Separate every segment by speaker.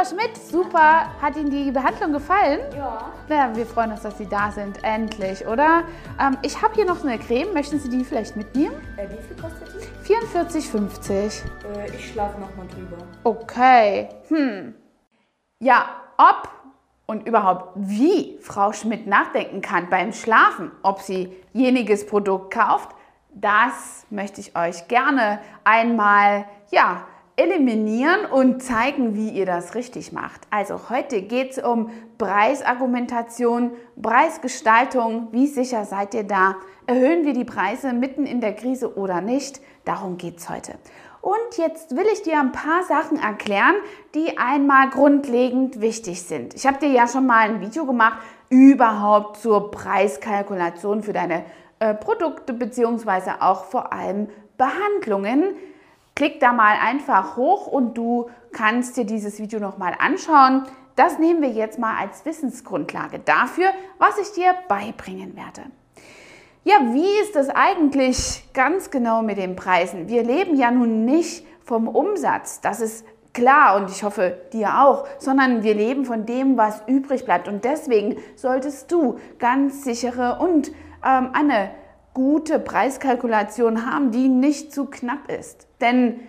Speaker 1: Frau Schmidt, super. Hat Ihnen die Behandlung gefallen?
Speaker 2: Ja.
Speaker 1: Ja, wir freuen uns, dass Sie da sind. Endlich, oder? Ähm, ich habe hier noch eine Creme. Möchten Sie die vielleicht mitnehmen?
Speaker 2: Äh, wie viel kostet die?
Speaker 1: 44,50.
Speaker 2: Äh, ich schlafe nochmal drüber.
Speaker 1: Okay. Hm. Ja, ob und überhaupt wie Frau Schmidt nachdenken kann beim Schlafen, ob sie jeniges Produkt kauft, das möchte ich euch gerne einmal ja, eliminieren und zeigen, wie ihr das richtig macht. Also heute geht es um Preisargumentation, Preisgestaltung. Wie sicher seid ihr da? Erhöhen wir die Preise mitten in der Krise oder nicht? Darum geht es heute. Und jetzt will ich dir ein paar Sachen erklären, die einmal grundlegend wichtig sind. Ich habe dir ja schon mal ein Video gemacht überhaupt zur Preiskalkulation für deine äh, Produkte beziehungsweise auch vor allem Behandlungen. Klick da mal einfach hoch und du kannst dir dieses Video nochmal anschauen. Das nehmen wir jetzt mal als Wissensgrundlage dafür, was ich dir beibringen werde. Ja, wie ist das eigentlich ganz genau mit den Preisen? Wir leben ja nun nicht vom Umsatz, das ist klar und ich hoffe dir auch, sondern wir leben von dem, was übrig bleibt. Und deswegen solltest du ganz sichere und ähm, eine gute Preiskalkulation haben, die nicht zu knapp ist. Denn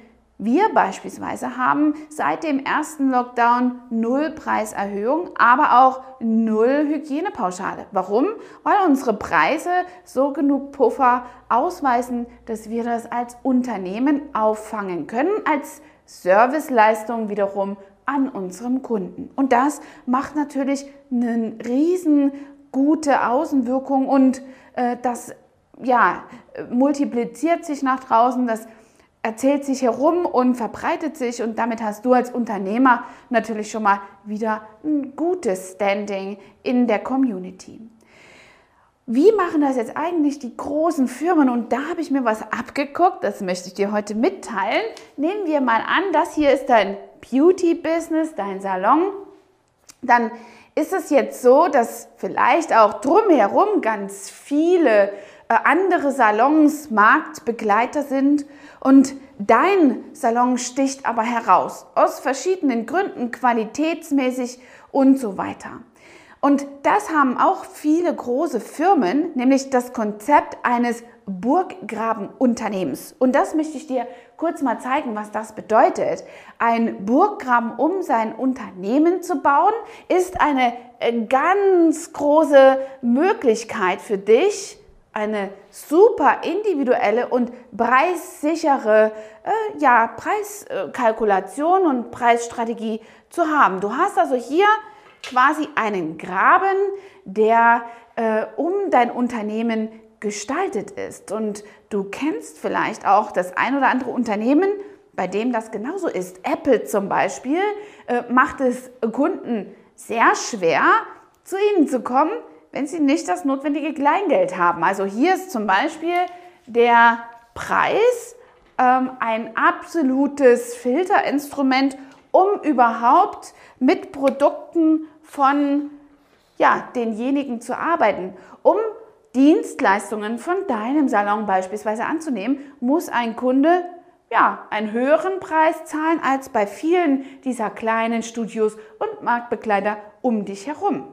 Speaker 1: wir beispielsweise haben seit dem ersten Lockdown null Preiserhöhung, aber auch null Hygienepauschale. Warum? Weil unsere Preise so genug Puffer ausweisen, dass wir das als Unternehmen auffangen können, als Serviceleistung wiederum an unserem Kunden. Und das macht natürlich eine riesen gute Außenwirkung und äh, das ja, multipliziert sich nach draußen, das erzählt sich herum und verbreitet sich und damit hast du als Unternehmer natürlich schon mal wieder ein gutes Standing in der Community. Wie machen das jetzt eigentlich die großen Firmen? Und da habe ich mir was abgeguckt, das möchte ich dir heute mitteilen. Nehmen wir mal an, das hier ist dein Beauty-Business, dein Salon. Dann ist es jetzt so, dass vielleicht auch drumherum ganz viele andere Salons Marktbegleiter sind und dein Salon sticht aber heraus, aus verschiedenen Gründen, qualitätsmäßig und so weiter. Und das haben auch viele große Firmen, nämlich das Konzept eines Burggrabenunternehmens. Und das möchte ich dir kurz mal zeigen, was das bedeutet. Ein Burggraben, um sein Unternehmen zu bauen, ist eine äh, ganz große Möglichkeit für dich, eine super individuelle und preissichere äh, ja, Preiskalkulation und Preisstrategie zu haben. Du hast also hier quasi einen Graben, der äh, um dein Unternehmen gestaltet ist. Und du kennst vielleicht auch das ein oder andere Unternehmen, bei dem das genauso ist. Apple zum Beispiel äh, macht es Kunden sehr schwer, zu ihnen zu kommen, wenn sie nicht das notwendige Kleingeld haben. Also hier ist zum Beispiel der Preis ähm, ein absolutes Filterinstrument, um überhaupt mit Produkten von ja, denjenigen zu arbeiten. Um Dienstleistungen von deinem Salon beispielsweise anzunehmen, muss ein Kunde ja, einen höheren Preis zahlen als bei vielen dieser kleinen Studios und Marktbegleiter um dich herum.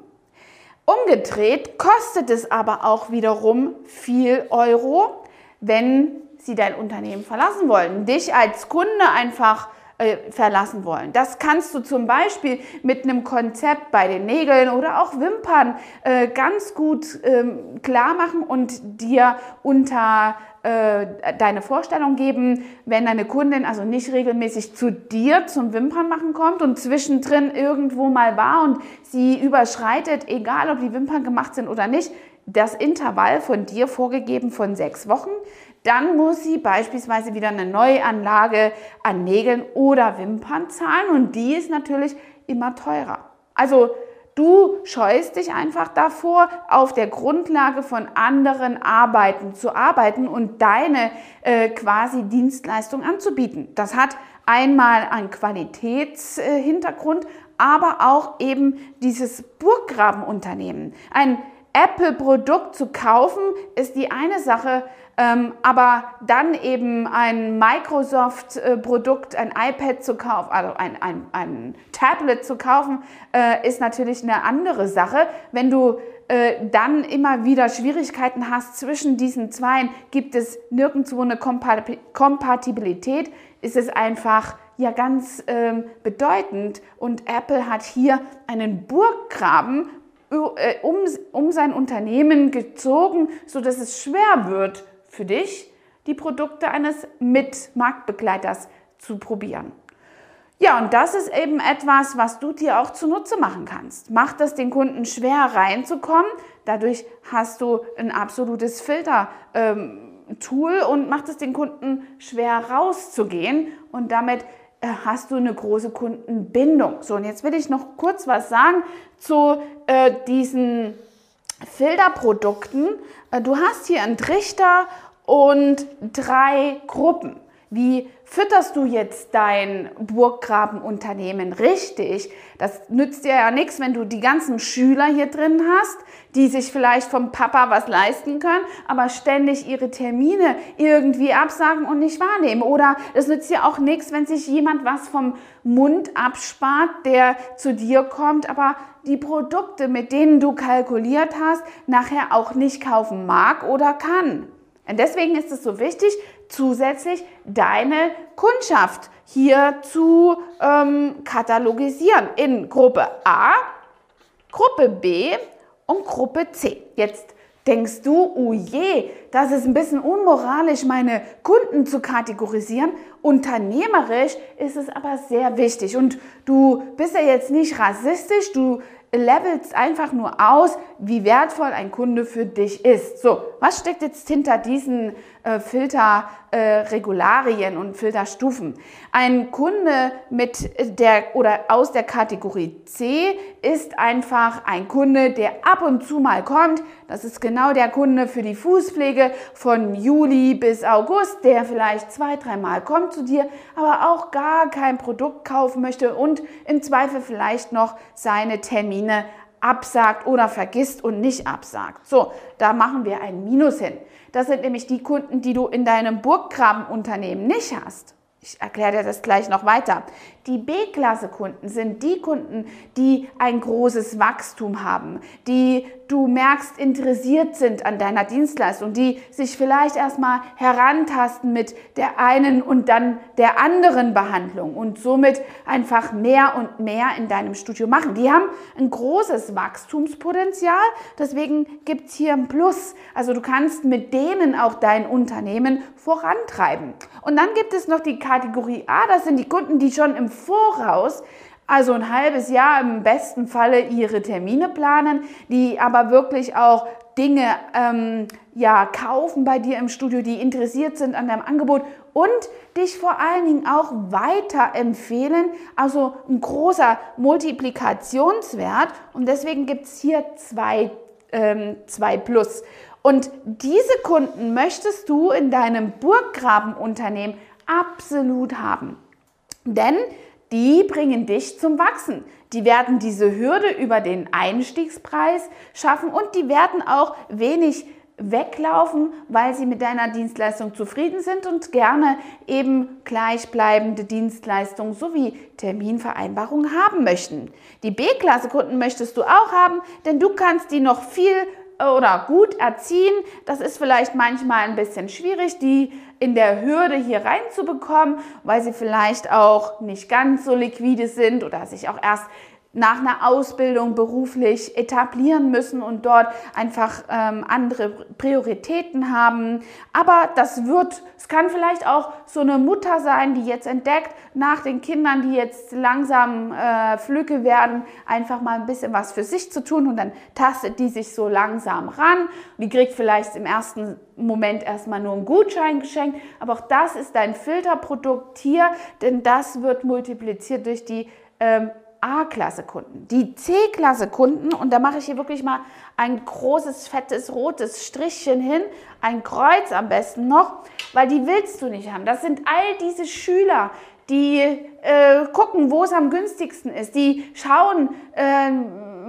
Speaker 1: Umgedreht kostet es aber auch wiederum viel Euro, wenn sie dein Unternehmen verlassen wollen, dich als Kunde einfach äh, verlassen wollen. Das kannst du zum Beispiel mit einem Konzept bei den Nägeln oder auch Wimpern äh, ganz gut ähm, klar machen und dir unter äh, deine Vorstellung geben, wenn deine Kundin also nicht regelmäßig zu dir zum Wimpernmachen kommt und zwischendrin irgendwo mal war und sie überschreitet, egal ob die Wimpern gemacht sind oder nicht, das Intervall von dir vorgegeben von sechs Wochen, dann muss sie beispielsweise wieder eine Neuanlage an Nägeln oder Wimpern zahlen und die ist natürlich immer teurer. Also du scheust dich einfach davor, auf der Grundlage von anderen Arbeiten zu arbeiten und deine äh, quasi Dienstleistung anzubieten. Das hat einmal einen Qualitätshintergrund, äh, aber auch eben dieses Burggrabenunternehmen. Ein Apple-Produkt zu kaufen, ist die eine Sache, aber dann eben ein Microsoft-Produkt, ein iPad zu kaufen, also ein, ein, ein Tablet zu kaufen, äh, ist natürlich eine andere Sache. Wenn du äh, dann immer wieder Schwierigkeiten hast zwischen diesen zwei, gibt es nirgendwo eine Kompatibilität, ist es einfach ja ganz ähm, bedeutend. Und Apple hat hier einen Burggraben äh, um, um sein Unternehmen gezogen, sodass es schwer wird für dich, die Produkte eines Mitmarktbegleiters zu probieren. Ja, und das ist eben etwas, was du dir auch zunutze machen kannst. Macht es den Kunden schwer reinzukommen. Dadurch hast du ein absolutes Filter. Ähm, und macht es den Kunden schwer rauszugehen und damit äh, hast du eine große Kundenbindung. So, und jetzt will ich noch kurz was sagen zu äh, diesen Filterprodukten. Äh, du hast hier einen Trichter und drei Gruppen. Wie fütterst du jetzt dein Burggrabenunternehmen richtig? Das nützt dir ja nichts, wenn du die ganzen Schüler hier drin hast, die sich vielleicht vom Papa was leisten können, aber ständig ihre Termine irgendwie absagen und nicht wahrnehmen. Oder es nützt dir auch nichts, wenn sich jemand was vom Mund abspart, der zu dir kommt, aber die Produkte, mit denen du kalkuliert hast, nachher auch nicht kaufen mag oder kann. Und deswegen ist es so wichtig, zusätzlich deine Kundschaft hier zu ähm, katalogisieren in Gruppe A, Gruppe B und Gruppe C. Jetzt denkst du, oh je, das ist ein bisschen unmoralisch, meine Kunden zu kategorisieren. Unternehmerisch ist es aber sehr wichtig. Und du bist ja jetzt nicht rassistisch, du levelst einfach nur aus, wie wertvoll ein Kunde für dich ist. So, was steckt jetzt hinter diesen äh, Filterregularien äh, und Filterstufen? Ein Kunde mit der oder aus der Kategorie C ist einfach ein Kunde, der ab und zu mal kommt. Das ist genau der Kunde für die Fußpflege von Juli bis August, der vielleicht zwei, dreimal kommt zu dir, aber auch gar kein Produkt kaufen möchte und im Zweifel vielleicht noch seine Termine absagt oder vergisst und nicht absagt. So, da machen wir ein Minus hin. Das sind nämlich die Kunden, die du in deinem Burggrabenunternehmen nicht hast. Ich erkläre dir das gleich noch weiter. Die B-Klasse-Kunden sind die Kunden, die ein großes Wachstum haben, die du merkst, interessiert sind an deiner Dienstleistung, die sich vielleicht erstmal herantasten mit der einen und dann der anderen Behandlung und somit einfach mehr und mehr in deinem Studio machen. Die haben ein großes Wachstumspotenzial, deswegen gibt es hier ein Plus. Also du kannst mit denen auch dein Unternehmen vorantreiben. Und dann gibt es noch die Kategorie A, das sind die Kunden, die schon im Voraus also ein halbes Jahr im besten Falle ihre Termine planen, die aber wirklich auch Dinge ähm, ja, kaufen bei dir im Studio, die interessiert sind an deinem Angebot und dich vor allen Dingen auch weiterempfehlen. Also ein großer Multiplikationswert und deswegen gibt es hier zwei, ähm, zwei Plus. Und diese Kunden möchtest du in deinem Burggrabenunternehmen absolut haben. Denn die bringen dich zum Wachsen. Die werden diese Hürde über den Einstiegspreis schaffen und die werden auch wenig weglaufen, weil sie mit deiner Dienstleistung zufrieden sind und gerne eben gleichbleibende Dienstleistungen sowie Terminvereinbarungen haben möchten. Die B-Klasse-Kunden möchtest du auch haben, denn du kannst die noch viel oder gut erziehen. Das ist vielleicht manchmal ein bisschen schwierig, die in der Hürde hier reinzubekommen, weil sie vielleicht auch nicht ganz so liquide sind oder sich auch erst nach einer Ausbildung beruflich etablieren müssen und dort einfach ähm, andere Prioritäten haben. Aber das wird, es kann vielleicht auch so eine Mutter sein, die jetzt entdeckt, nach den Kindern, die jetzt langsam äh, flügge werden, einfach mal ein bisschen was für sich zu tun und dann tastet die sich so langsam ran. Die kriegt vielleicht im ersten Moment erstmal nur einen Gutschein geschenkt, aber auch das ist ein Filterprodukt hier, denn das wird multipliziert durch die ähm, A-Klasse-Kunden. Die C-Klasse-Kunden, und da mache ich hier wirklich mal ein großes, fettes, rotes Strichchen hin, ein Kreuz am besten noch, weil die willst du nicht haben. Das sind all diese Schüler, die äh, gucken, wo es am günstigsten ist, die schauen, äh,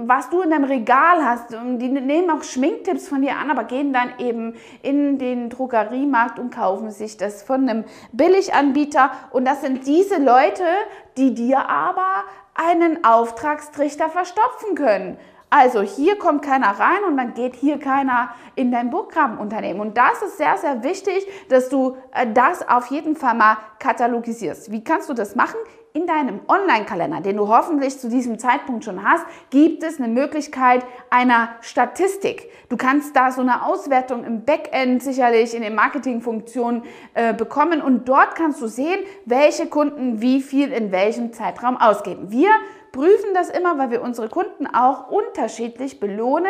Speaker 1: was du in deinem Regal hast. Und die nehmen auch Schminktipps von dir an, aber gehen dann eben in den Drogeriemarkt und kaufen sich das von einem Billiganbieter. Und das sind diese Leute, die dir aber einen Auftragstrichter verstopfen können. Also hier kommt keiner rein und dann geht hier keiner in dein Burggrabenunternehmen. Und das ist sehr, sehr wichtig, dass du äh, das auf jeden Fall mal katalogisierst. Wie kannst du das machen? In deinem Online-Kalender, den du hoffentlich zu diesem Zeitpunkt schon hast, gibt es eine Möglichkeit einer Statistik. Du kannst da so eine Auswertung im Backend sicherlich in den Marketingfunktionen äh, bekommen und dort kannst du sehen, welche Kunden wie viel in welchem Zeitraum ausgeben. Wir prüfen das immer, weil wir unsere Kunden auch unterschiedlich belohnen.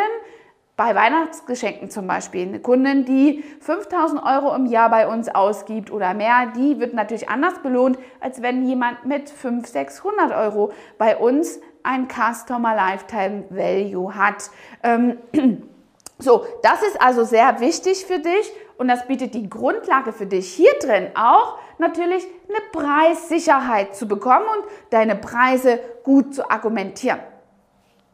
Speaker 1: Bei Weihnachtsgeschenken zum Beispiel. Eine Kundin, die 5000 Euro im Jahr bei uns ausgibt oder mehr, die wird natürlich anders belohnt, als wenn jemand mit 500, 600 Euro bei uns ein Customer Lifetime Value hat. Ähm, so, das ist also sehr wichtig für dich und das bietet die Grundlage für dich hier drin auch natürlich eine Preissicherheit zu bekommen und deine Preise gut zu argumentieren.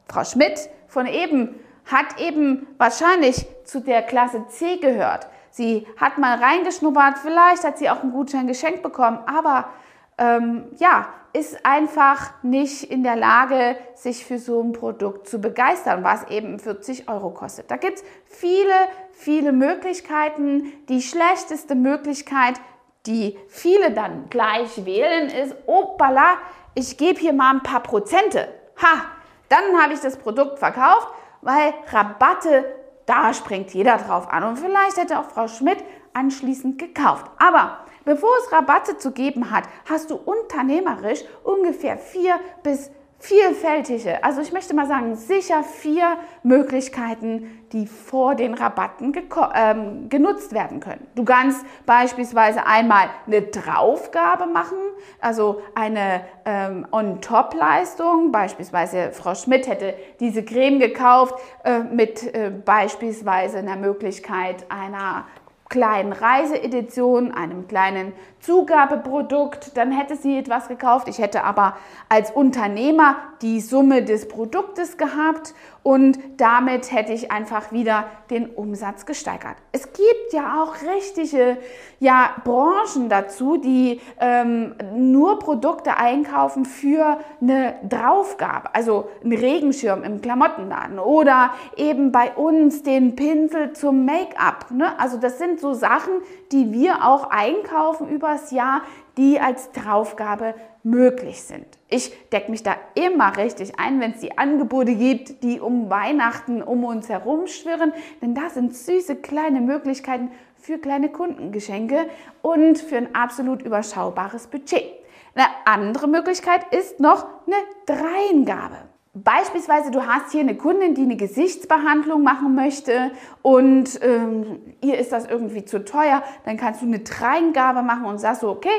Speaker 1: Frau Schmidt von eben hat eben wahrscheinlich zu der Klasse C gehört. Sie hat mal reingeschnuppert, vielleicht hat sie auch einen Gutschein geschenkt bekommen, aber ähm, ja, ist einfach nicht in der Lage, sich für so ein Produkt zu begeistern, was eben 40 Euro kostet. Da gibt es viele, viele Möglichkeiten. Die schlechteste Möglichkeit, die viele dann gleich wählen, ist, opala, ich gebe hier mal ein paar Prozente. Ha, dann habe ich das Produkt verkauft, weil Rabatte, da springt jeder drauf an. Und vielleicht hätte auch Frau Schmidt anschließend gekauft. Aber bevor es Rabatte zu geben hat, hast du unternehmerisch ungefähr vier bis vielfältige, also ich möchte mal sagen, sicher vier Möglichkeiten, die vor den Rabatten ähm, genutzt werden können. Du kannst beispielsweise einmal eine Draufgabe machen, also eine ähm, On-Top-Leistung. Beispielsweise Frau Schmidt hätte diese Creme gekauft äh, mit äh, beispielsweise einer Möglichkeit einer kleinen Reiseedition, einem kleinen Zugabeprodukt, dann hätte sie etwas gekauft. Ich hätte aber als Unternehmer die Summe des Produktes gehabt und damit hätte ich einfach wieder den Umsatz gesteigert. Es gibt ja auch richtige ja, Branchen dazu, die ähm, nur Produkte einkaufen für eine Draufgabe, also einen Regenschirm im Klamottenladen oder eben bei uns den Pinsel zum Make-up. Ne? Also das sind so Sachen, die wir auch einkaufen übers Jahr, die als Draufgabe möglich sind. Ich decke mich da immer richtig ein, wenn es die Angebote gibt, die um Weihnachten um uns herum schwirren, denn das sind süße kleine Möglichkeiten für kleine Kundengeschenke und für ein absolut überschaubares Budget. Eine andere Möglichkeit ist noch eine Dreingabe. Beispielsweise, du hast hier eine Kundin, die eine Gesichtsbehandlung machen möchte und ähm, ihr ist das irgendwie zu teuer, dann kannst du eine Dreingabe machen und sagst so, okay,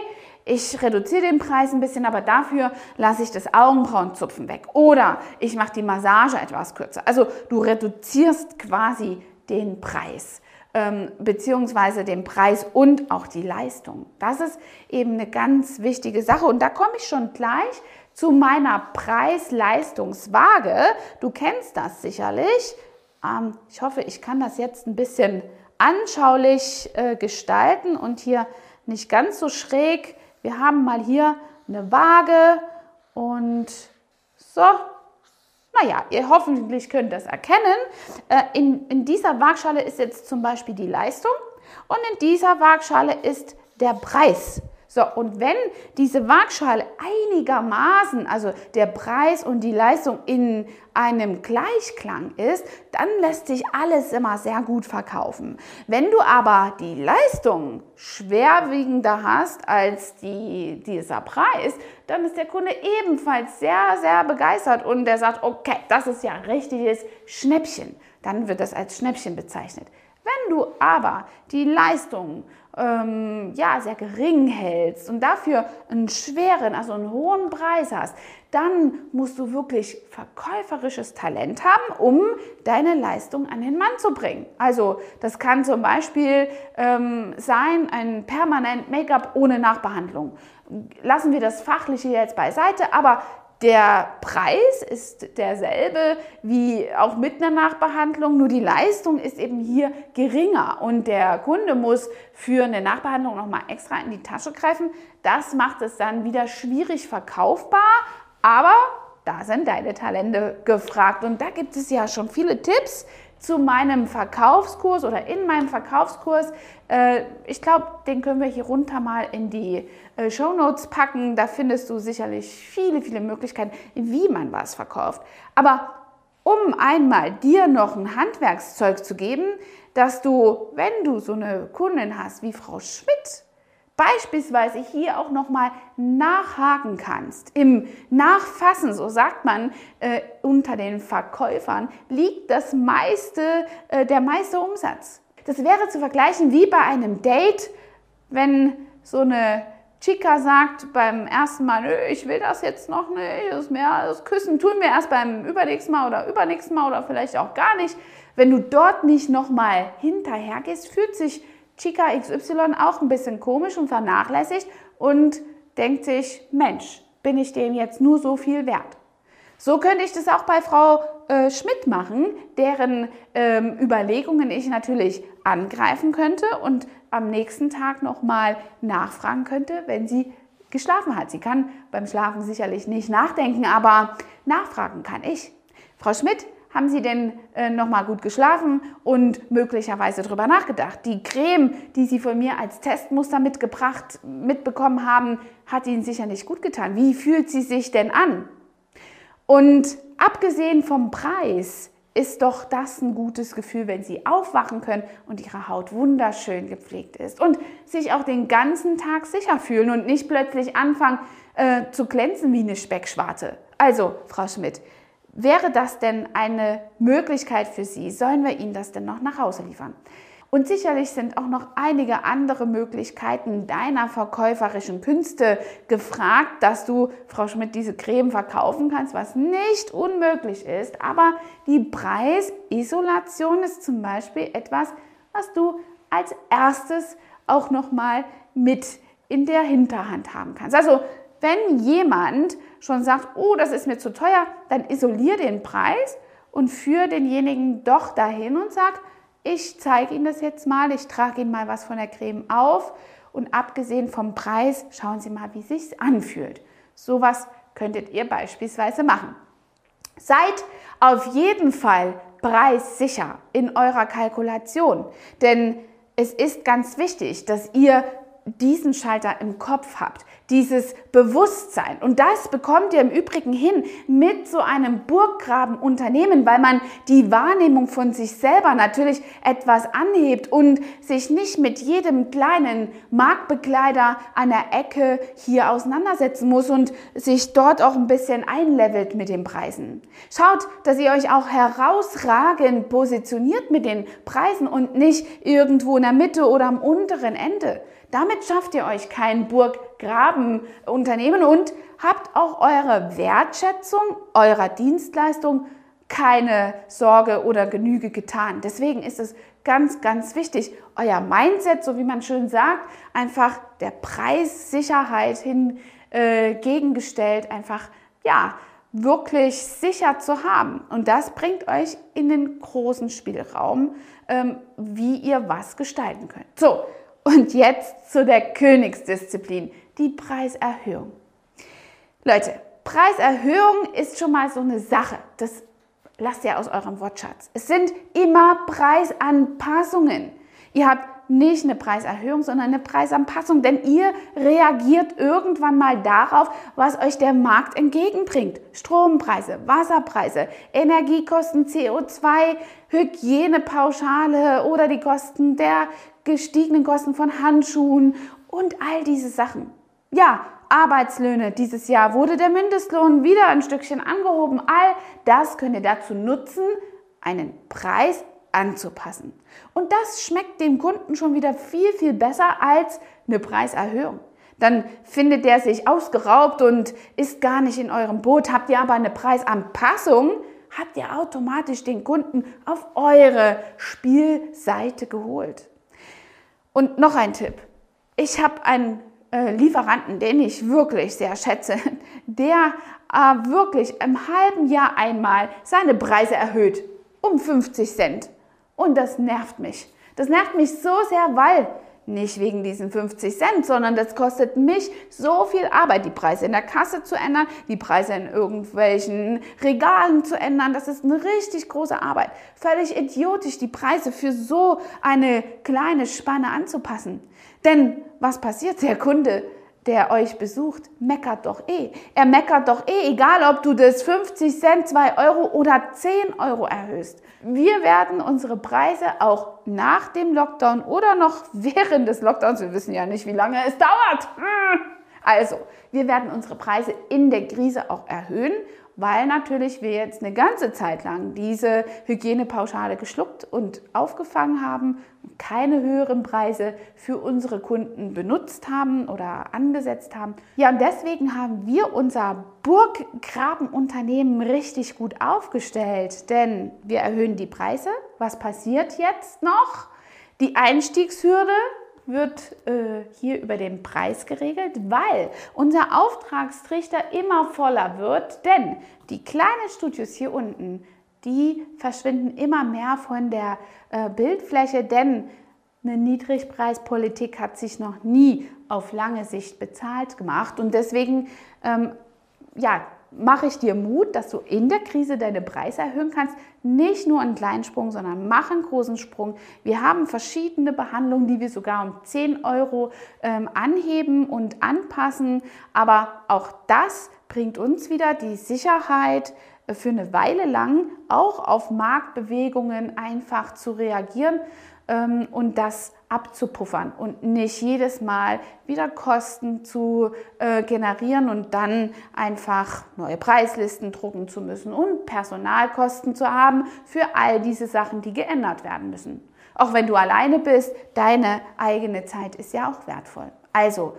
Speaker 1: ich reduziere den Preis ein bisschen, aber dafür lasse ich das Augenbrauenzupfen weg. Oder ich mache die Massage etwas kürzer. Also du reduzierst quasi den Preis ähm, beziehungsweise den Preis und auch die Leistung. Das ist eben eine ganz wichtige Sache. Und da komme ich schon gleich zu meiner Preis-Leistungswaage. Du kennst das sicherlich. Ähm, ich hoffe, ich kann das jetzt ein bisschen anschaulich äh, gestalten und hier nicht ganz so schräg wir haben mal hier eine Waage und so. Naja, ihr hoffentlich könnt das erkennen. Äh, in, in dieser Waagschale ist jetzt zum Beispiel die Leistung und in dieser Waagschale ist der Preis. So, und wenn diese Waagschale einigermaßen, also der Preis und die Leistung in einem Gleichklang ist, dann lässt sich alles immer sehr gut verkaufen. Wenn du aber die Leistung schwerwiegender hast als die, dieser Preis, dann ist der Kunde ebenfalls sehr, sehr begeistert und der sagt, okay, das ist ja richtiges Schnäppchen. Dann wird das als Schnäppchen bezeichnet. Wenn du aber die Leistung ähm, ja, sehr gering hältst und dafür einen schweren, also einen hohen Preis hast, dann musst du wirklich verkäuferisches Talent haben, um deine Leistung an den Mann zu bringen. Also das kann zum Beispiel ähm, sein, ein permanent Make-up ohne Nachbehandlung. Lassen wir das Fachliche jetzt beiseite, aber der Preis ist derselbe wie auch mit einer Nachbehandlung, nur die Leistung ist eben hier geringer und der Kunde muss für eine Nachbehandlung nochmal extra in die Tasche greifen. Das macht es dann wieder schwierig verkaufbar, aber da sind deine Talente gefragt und da gibt es ja schon viele Tipps, zu meinem Verkaufskurs oder in meinem Verkaufskurs. Äh, ich glaube, den können wir hier runter mal in die äh, Show Notes packen. Da findest du sicherlich viele, viele Möglichkeiten, wie man was verkauft. Aber um einmal dir noch ein Handwerkszeug zu geben, dass du, wenn du so eine Kundin hast wie Frau Schmidt, beispielsweise hier auch nochmal nachhaken kannst. Im Nachfassen, so sagt man äh, unter den Verkäufern, liegt das meiste, äh, der meiste Umsatz. Das wäre zu vergleichen wie bei einem Date, wenn so eine Chica sagt beim ersten Mal, nö, ich will das jetzt noch nicht, das, mehr, das Küssen tun wir erst beim übernächsten Mal oder übernächsten Mal oder vielleicht auch gar nicht. Wenn du dort nicht nochmal hinterher gehst, fühlt sich Chica XY auch ein bisschen komisch und vernachlässigt und denkt sich, Mensch, bin ich dem jetzt nur so viel wert? So könnte ich das auch bei Frau äh, Schmidt machen, deren ähm, Überlegungen ich natürlich angreifen könnte und am nächsten Tag nochmal nachfragen könnte, wenn sie geschlafen hat. Sie kann beim Schlafen sicherlich nicht nachdenken, aber nachfragen kann ich. Frau Schmidt, haben Sie denn äh, nochmal gut geschlafen und möglicherweise darüber nachgedacht? Die Creme, die Sie von mir als Testmuster mitgebracht, mitbekommen haben, hat Ihnen sicher nicht gut getan. Wie fühlt sie sich denn an? Und abgesehen vom Preis ist doch das ein gutes Gefühl, wenn Sie aufwachen können und Ihre Haut wunderschön gepflegt ist und sich auch den ganzen Tag sicher fühlen und nicht plötzlich anfangen äh, zu glänzen wie eine Speckschwarte. Also, Frau Schmidt, Wäre das denn eine Möglichkeit für Sie? Sollen wir Ihnen das denn noch nach Hause liefern? Und sicherlich sind auch noch einige andere Möglichkeiten deiner verkäuferischen Künste gefragt, dass du, Frau Schmidt, diese Creme verkaufen kannst, was nicht unmöglich ist. Aber die Preisisolation ist zum Beispiel etwas, was du als erstes auch nochmal mit in der Hinterhand haben kannst. Also wenn jemand schon sagt, oh, das ist mir zu teuer, dann isolier den Preis und führe denjenigen doch dahin und sag, ich zeige Ihnen das jetzt mal, ich trage Ihnen mal was von der Creme auf und abgesehen vom Preis, schauen Sie mal, wie sich anfühlt. Sowas könntet ihr beispielsweise machen. Seid auf jeden Fall preissicher in eurer Kalkulation, denn es ist ganz wichtig, dass ihr diesen Schalter im Kopf habt, dieses Bewusstsein. Und das bekommt ihr im Übrigen hin mit so einem Burggrabenunternehmen, weil man die Wahrnehmung von sich selber natürlich etwas anhebt und sich nicht mit jedem kleinen Marktbegleiter an der Ecke hier auseinandersetzen muss und sich dort auch ein bisschen einlevelt mit den Preisen. Schaut, dass ihr euch auch herausragend positioniert mit den Preisen und nicht irgendwo in der Mitte oder am unteren Ende. Damit schafft ihr euch kein Burggrabenunternehmen und habt auch eure Wertschätzung eurer Dienstleistung keine Sorge oder Genüge getan. Deswegen ist es ganz, ganz wichtig, euer Mindset, so wie man schön sagt, einfach der Preissicherheit hingegengestellt, äh, einfach ja wirklich sicher zu haben. Und das bringt euch in den großen Spielraum, ähm, wie ihr was gestalten könnt. So, und jetzt zu der Königsdisziplin, die Preiserhöhung. Leute, Preiserhöhung ist schon mal so eine Sache. Das lasst ihr aus eurem Wortschatz. Es sind immer Preisanpassungen. Ihr habt nicht eine Preiserhöhung, sondern eine Preisanpassung, denn ihr reagiert irgendwann mal darauf, was euch der Markt entgegenbringt. Strompreise, Wasserpreise, Energiekosten, CO2, Hygienepauschale oder die Kosten der gestiegenen Kosten von Handschuhen und all diese Sachen. Ja, Arbeitslöhne. Dieses Jahr wurde der Mindestlohn wieder ein Stückchen angehoben. All das könnt ihr dazu nutzen, einen Preis anzupassen. Und das schmeckt dem Kunden schon wieder viel, viel besser als eine Preiserhöhung. Dann findet der sich ausgeraubt und ist gar nicht in eurem Boot. Habt ihr aber eine Preisanpassung, habt ihr automatisch den Kunden auf eure Spielseite geholt. Und noch ein Tipp. Ich habe einen äh, Lieferanten, den ich wirklich sehr schätze, der äh, wirklich im halben Jahr einmal seine Preise erhöht um 50 Cent. Und das nervt mich. Das nervt mich so sehr, weil nicht wegen diesen 50 Cent, sondern das kostet mich so viel Arbeit, die Preise in der Kasse zu ändern, die Preise in irgendwelchen Regalen zu ändern. Das ist eine richtig große Arbeit. Völlig idiotisch, die Preise für so eine kleine Spanne anzupassen. Denn was passiert? Der Kunde der euch besucht, meckert doch eh. Er meckert doch eh, egal ob du das 50 Cent, 2 Euro oder 10 Euro erhöhst. Wir werden unsere Preise auch nach dem Lockdown oder noch während des Lockdowns, wir wissen ja nicht, wie lange es dauert. Also, wir werden unsere Preise in der Krise auch erhöhen weil natürlich wir jetzt eine ganze Zeit lang diese Hygienepauschale geschluckt und aufgefangen haben und keine höheren Preise für unsere Kunden benutzt haben oder angesetzt haben. Ja, und deswegen haben wir unser Burggrabenunternehmen richtig gut aufgestellt, denn wir erhöhen die Preise. Was passiert jetzt noch? Die Einstiegshürde wird äh, hier über den Preis geregelt, weil unser Auftragstrichter immer voller wird, denn die kleinen Studios hier unten, die verschwinden immer mehr von der äh, Bildfläche, denn eine Niedrigpreispolitik hat sich noch nie auf lange Sicht bezahlt gemacht. Und deswegen ähm, ja, mache ich dir Mut, dass du in der Krise deine Preise erhöhen kannst. Nicht nur einen kleinen Sprung, sondern mach einen großen Sprung. Wir haben verschiedene Behandlungen, die wir sogar um 10 Euro ähm, anheben und anpassen. Aber auch das bringt uns wieder die Sicherheit, äh, für eine Weile lang auch auf Marktbewegungen einfach zu reagieren ähm, und das abzupuffern und nicht jedes Mal wieder Kosten zu äh, generieren und dann einfach neue Preislisten drucken zu müssen und Personalkosten zu haben für all diese Sachen, die geändert werden müssen. Auch wenn du alleine bist, deine eigene Zeit ist ja auch wertvoll. Also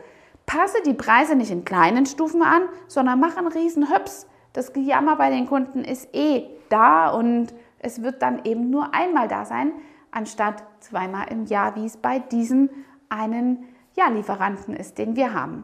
Speaker 1: passe die Preise nicht in kleinen Stufen an, sondern mach einen riesen Höps. Das Gejammer bei den Kunden ist eh da und es wird dann eben nur einmal da sein, anstatt zweimal im Jahr, wie es bei diesem einen ja, Lieferanten ist, den wir haben.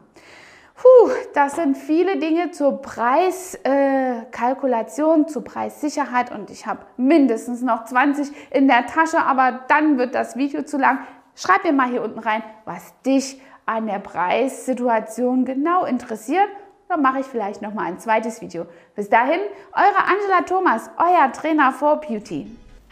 Speaker 1: Puh, das sind viele Dinge zur Preiskalkulation, äh, zur Preissicherheit und ich habe mindestens noch 20 in der Tasche, aber dann wird das Video zu lang. Schreib mir mal hier unten rein, was dich an der Preissituation genau interessiert. Dann mache ich vielleicht noch mal ein zweites Video. Bis dahin, eure Angela Thomas, euer Trainer for Beauty.